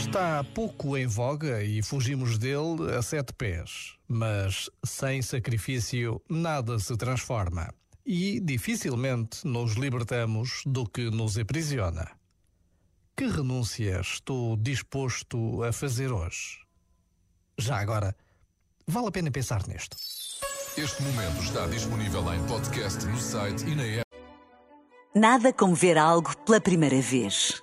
Está pouco em voga e fugimos dele a sete pés. Mas sem sacrifício nada se transforma. E dificilmente nos libertamos do que nos aprisiona. Que renúncia estou disposto a fazer hoje? Já agora, vale a pena pensar nisto. Este momento está disponível em podcast no site e na app. Nada como ver algo pela primeira vez.